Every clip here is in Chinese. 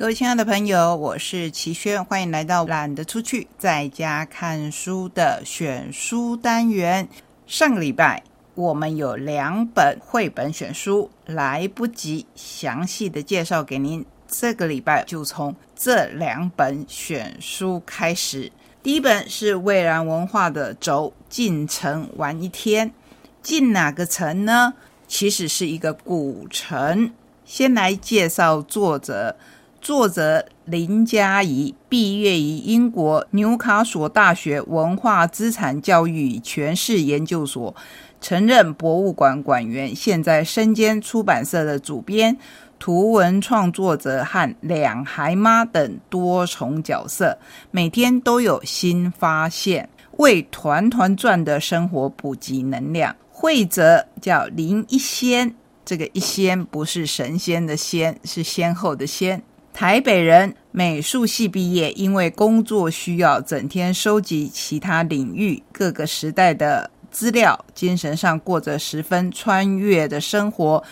各位亲爱的朋友，我是齐轩，欢迎来到懒得出去在家看书的选书单元。上个礼拜我们有两本绘本选书，来不及详细的介绍给您。这个礼拜就从这两本选书开始。第一本是蔚然文化的《走进城玩一天》，进哪个城呢？其实是一个古城。先来介绍作者。作者林嘉怡毕业于英国纽卡索大学文化资产教育与诠释研究所，曾任博物馆馆员，现在身兼出版社的主编、图文创作者和两孩妈等多重角色，每天都有新发现，为团团转的生活补给能量。会者叫林一仙，这个一仙不是神仙的仙，是先后的先。台北人，美术系毕业，因为工作需要，整天收集其他领域各个时代的资料，精神上过着十分穿越的生活。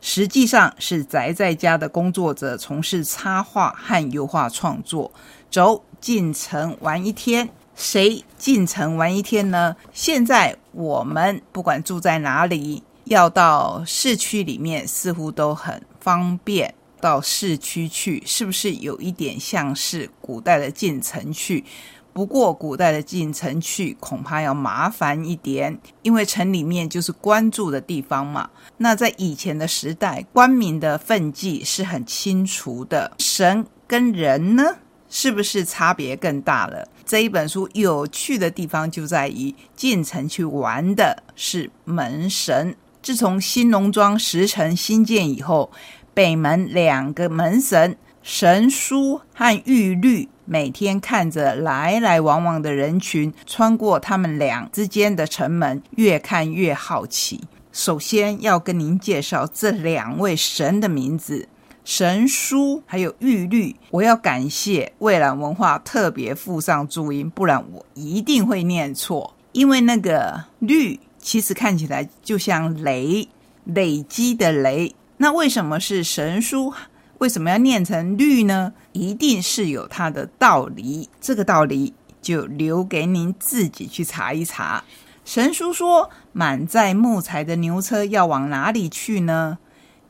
实际上是宅在家的工作者，从事插画和油画创作。走进城玩一天，谁进城玩一天呢？现在我们不管住在哪里，要到市区里面，似乎都很方便。到市区去，是不是有一点像是古代的进城去？不过古代的进城去恐怕要麻烦一点，因为城里面就是官住的地方嘛。那在以前的时代，官民的分际是很清楚的。神跟人呢，是不是差别更大了？这一本书有趣的地方就在于，进城去玩的是门神。自从新农庄石城新建以后。北门两个门神神书和玉律，每天看着来来往往的人群穿过他们俩之间的城门，越看越好奇。首先要跟您介绍这两位神的名字：神书还有玉律。我要感谢蔚蓝文化特别附上注音，不然我一定会念错。因为那个律其实看起来就像累累积的累。那为什么是神书？为什么要念成律呢？一定是有它的道理。这个道理就留给您自己去查一查。神书说，满载木材的牛车要往哪里去呢？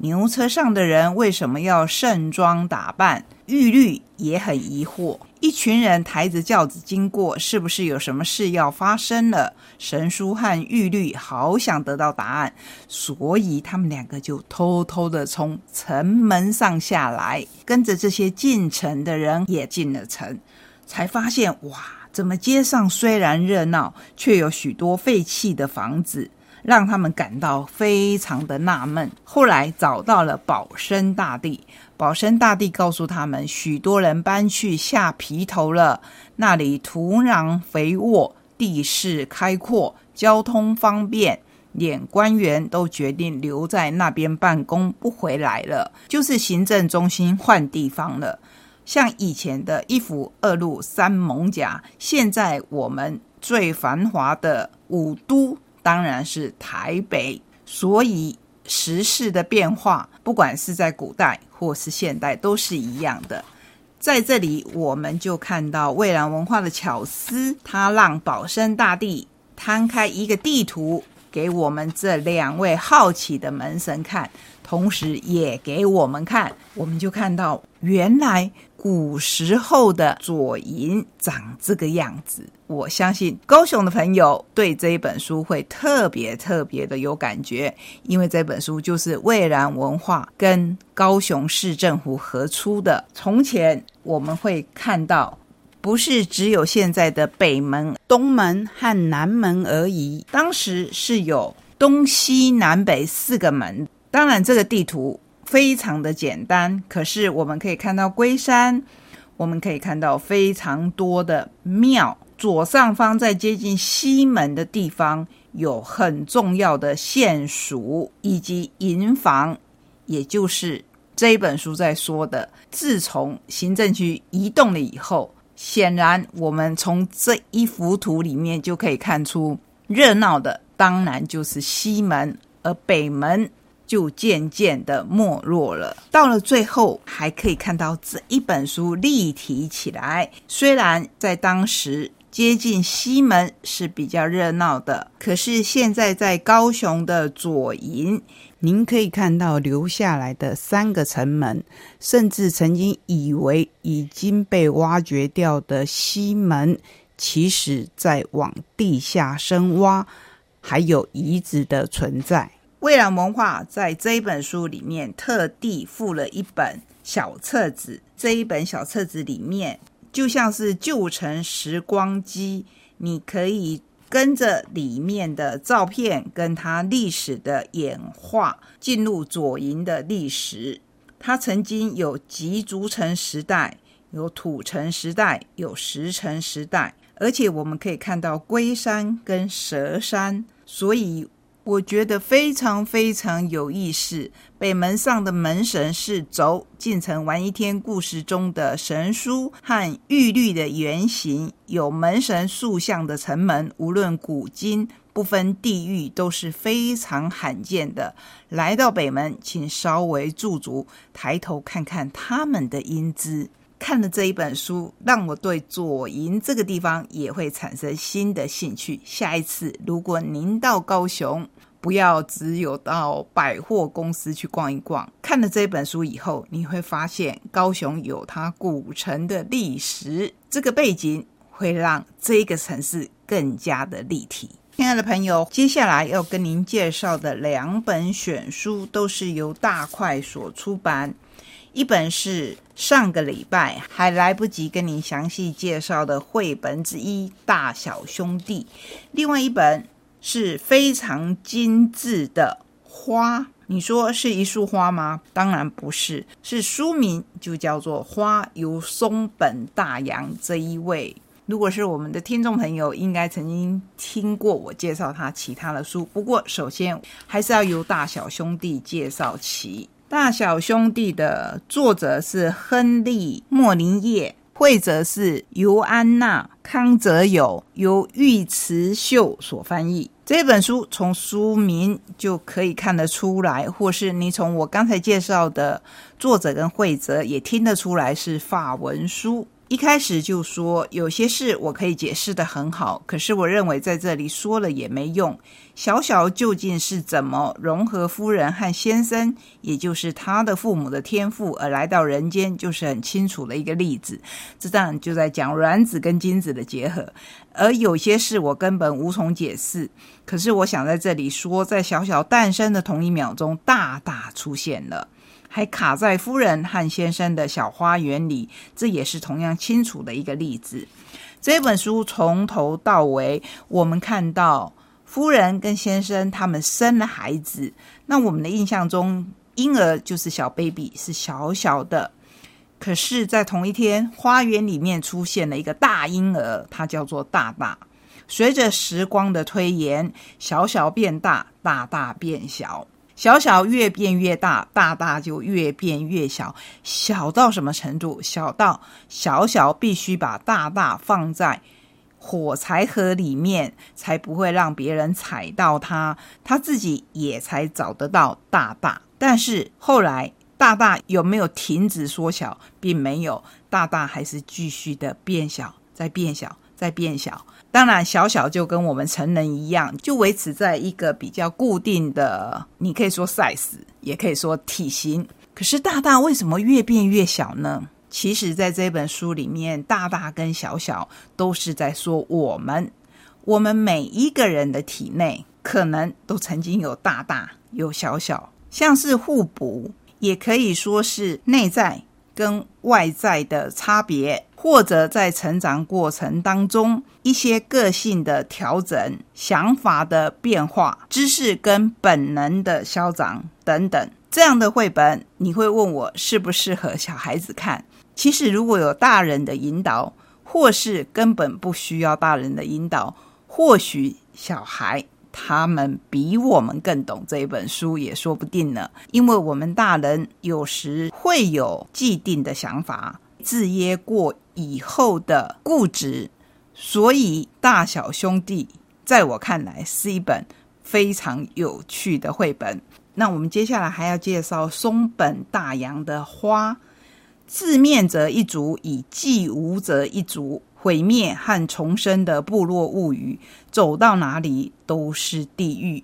牛车上的人为什么要盛装打扮？玉律也很疑惑。一群人抬着轿子经过，是不是有什么事要发生了？神书和玉律好想得到答案，所以他们两个就偷偷的从城门上下来，跟着这些进城的人也进了城，才发现哇，怎么街上虽然热闹，却有许多废弃的房子，让他们感到非常的纳闷。后来找到了保生大帝。保生大帝告诉他们，许多人搬去下皮头了，那里土壤肥沃，地势开阔，交通方便，连官员都决定留在那边办公，不回来了。就是行政中心换地方了，像以前的一府二路三艋甲，现在我们最繁华的五都当然是台北，所以。时事的变化，不管是在古代或是现代，都是一样的。在这里，我们就看到蔚蓝文化的巧思，它让保生大帝摊开一个地图，给我们这两位好奇的门神看，同时也给我们看，我们就看到原来。古时候的左营长这个样子，我相信高雄的朋友对这一本书会特别特别的有感觉，因为这本书就是蔚然文化跟高雄市政府合出的。从前我们会看到，不是只有现在的北门、东门和南门而已，当时是有东西南北四个门。当然，这个地图。非常的简单，可是我们可以看到龟山，我们可以看到非常多的庙。左上方在接近西门的地方，有很重要的县署以及营房，也就是这一本书在说的。自从行政区移动了以后，显然我们从这一幅图里面就可以看出，热闹的当然就是西门，而北门。就渐渐的没落了。到了最后，还可以看到这一本书立体起来。虽然在当时接近西门是比较热闹的，可是现在在高雄的左营，您可以看到留下来的三个城门，甚至曾经以为已经被挖掘掉的西门。其实，在往地下深挖，还有遗址的存在。蔚蓝文化在这一本书里面特地附了一本小册子，这一本小册子里面就像是旧城时光机，你可以跟着里面的照片，跟它历史的演化，进入左营的历史。它曾经有吉竹城时代，有土城时代，有石城时代。而且我们可以看到龟山跟蛇山，所以我觉得非常非常有意思。北门上的门神是轴进城玩一天故事中的神书和玉律的原型，有门神塑像的城门，无论古今不分地域都是非常罕见的。来到北门，请稍微驻足，抬头看看他们的英姿。看了这一本书，让我对左营这个地方也会产生新的兴趣。下一次如果您到高雄，不要只有到百货公司去逛一逛。看了这本书以后，你会发现高雄有它古城的历史，这个背景会让这个城市更加的立体。亲爱的朋友，接下来要跟您介绍的两本选书都是由大块所出版。一本是上个礼拜还来不及跟您详细介绍的绘本之一《大小兄弟》，另外一本是非常精致的花。你说是一束花吗？当然不是，是书名就叫做《花》，由松本大洋这一位。如果是我们的听众朋友，应该曾经听过我介绍他其他的书。不过，首先还是要由大小兄弟介绍起。大小兄弟的作者是亨利·莫林叶，绘者是尤安娜·康泽友，由尉迟秀所翻译。这本书从书名就可以看得出来，或是你从我刚才介绍的作者跟绘者也听得出来是法文书。一开始就说有些事我可以解释的很好，可是我认为在这里说了也没用。小小究竟是怎么融合夫人和先生，也就是他的父母的天赋而来到人间，就是很清楚的一个例子。这当然就在讲卵子跟精子的结合，而有些事我根本无从解释。可是我想在这里说，在小小诞生的同一秒钟，大大出现了。还卡在夫人和先生的小花园里，这也是同样清楚的一个例子。这本书从头到尾，我们看到夫人跟先生他们生了孩子。那我们的印象中，婴儿就是小 baby，是小小的。可是，在同一天，花园里面出现了一个大婴儿，他叫做大大。随着时光的推延，小小变大，大大变小。小小越变越大，大大就越变越小。小到什么程度？小到小小必须把大大放在火柴盒里面，才不会让别人踩到它，它自己也才找得到大大。但是后来大大有没有停止缩小？并没有，大大还是继续的变小，再变小，再变小。当然，小小就跟我们成人一样，就维持在一个比较固定的，你可以说 size，也可以说体型。可是大大为什么越变越小呢？其实，在这本书里面，大大跟小小都是在说我们，我们每一个人的体内可能都曾经有大大有小小，像是互补，也可以说是内在跟外在的差别。或者在成长过程当中，一些个性的调整、想法的变化、知识跟本能的消长等等，这样的绘本，你会问我适不适合小孩子看？其实，如果有大人的引导，或是根本不需要大人的引导，或许小孩他们比我们更懂这一本书也说不定呢。因为我们大人有时会有既定的想法。制约过以后的固执，所以大小兄弟在我看来是一本非常有趣的绘本。那我们接下来还要介绍松本大洋的花。自灭者一族以继无者一族毁灭和重生的部落物语，走到哪里都是地狱。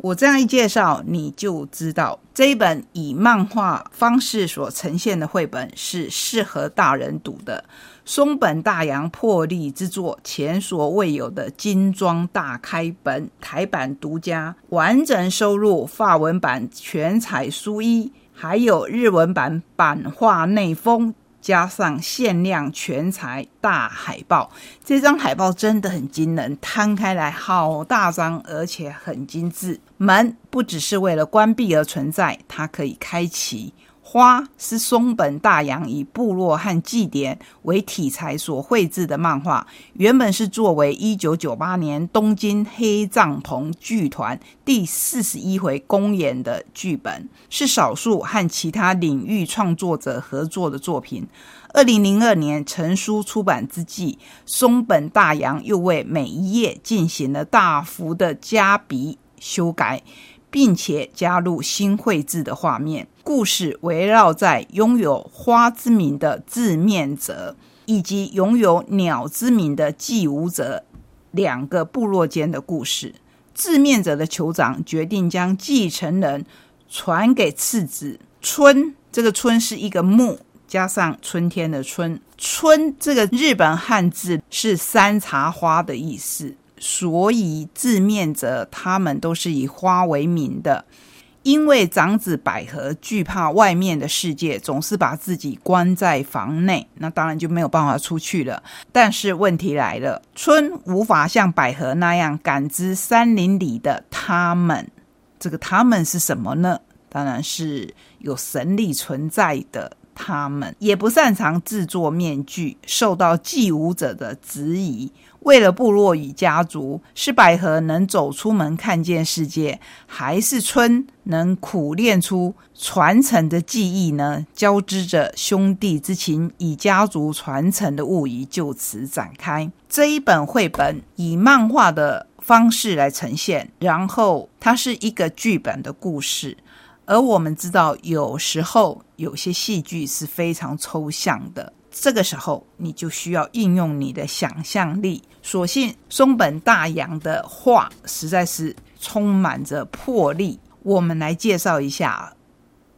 我这样一介绍，你就知道这一本以漫画方式所呈现的绘本是适合大人读的。松本大洋破例之作，前所未有的精装大开本，台版独家，完整收录法文版全彩书衣，还有日文版版画内封。加上限量全彩大海报，这张海报真的很惊人，摊开来好大张，而且很精致。门不只是为了关闭而存在，它可以开启。花是松本大洋以部落和祭典为题材所绘制的漫画，原本是作为一九九八年东京黑帐篷剧团第四十一回公演的剧本，是少数和其他领域创作者合作的作品。二零零二年成书出版之际，松本大洋又为每一页进行了大幅的加笔修改。并且加入新绘制的画面，故事围绕在拥有花之名的字面者以及拥有鸟之名的祭舞者两个部落间的故事。字面者的酋长决定将继承人传给次子春，这个春是一个木加上春天的春，春这个日本汉字是山茶花的意思。所以字面者他们都是以花为名的，因为长子百合惧怕外面的世界，总是把自己关在房内，那当然就没有办法出去了。但是问题来了，春无法像百合那样感知山林里的他们，这个他们是什么呢？当然是有神力存在的。他们也不擅长制作面具，受到祭舞者的质疑。为了部落与家族，是百合能走出门看见世界，还是春能苦练出传承的技艺呢？交织着兄弟之情与家族传承的物语就此展开。这一本绘本以漫画的方式来呈现，然后它是一个剧本的故事。而我们知道，有时候有些戏剧是非常抽象的，这个时候你就需要应用你的想象力。所幸松本大洋的画实在是充满着魄力。我们来介绍一下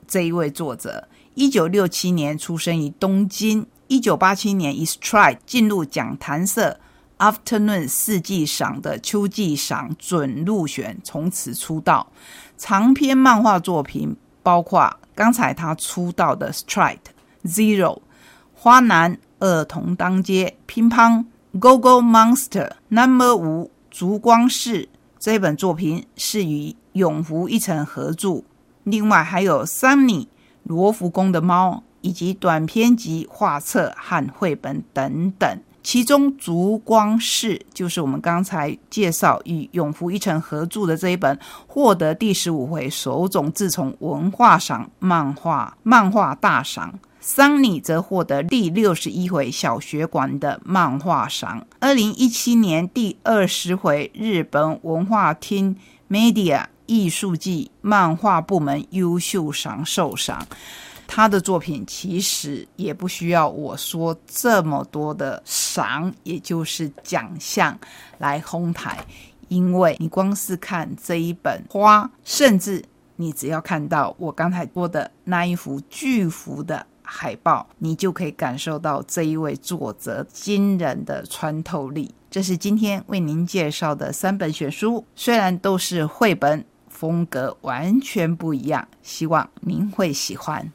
这一位作者：一九六七年出生于东京，一九八七年以《Stride》进入讲坛社《Afternoon》四季赏的秋季赏准入选，从此出道。长篇漫画作品包括刚才他出道的《Stride》、《Zero》、《花男》、《儿童当街》、《乒乓》、《Go Go Monster》、《Number 五》、《烛光室》这本作品是与永福一成合著。另外还有《Sunny》、罗浮宫的猫，以及短篇集画册和绘本等等。其中《烛光室》就是我们刚才介绍与永福一成合著的这一本，获得第十五回首种自从文化赏漫画漫画大赏。桑尼则获得第六十一回小学馆的漫画赏。二零一七年第二十回日本文化厅 Media 艺术季漫画部门优秀赏受赏。他的作品其实也不需要我说这么多的赏，也就是奖项来哄抬，因为你光是看这一本花，甚至你只要看到我刚才说的那一幅巨幅的海报，你就可以感受到这一位作者惊人的穿透力。这是今天为您介绍的三本选书，虽然都是绘本，风格完全不一样，希望您会喜欢。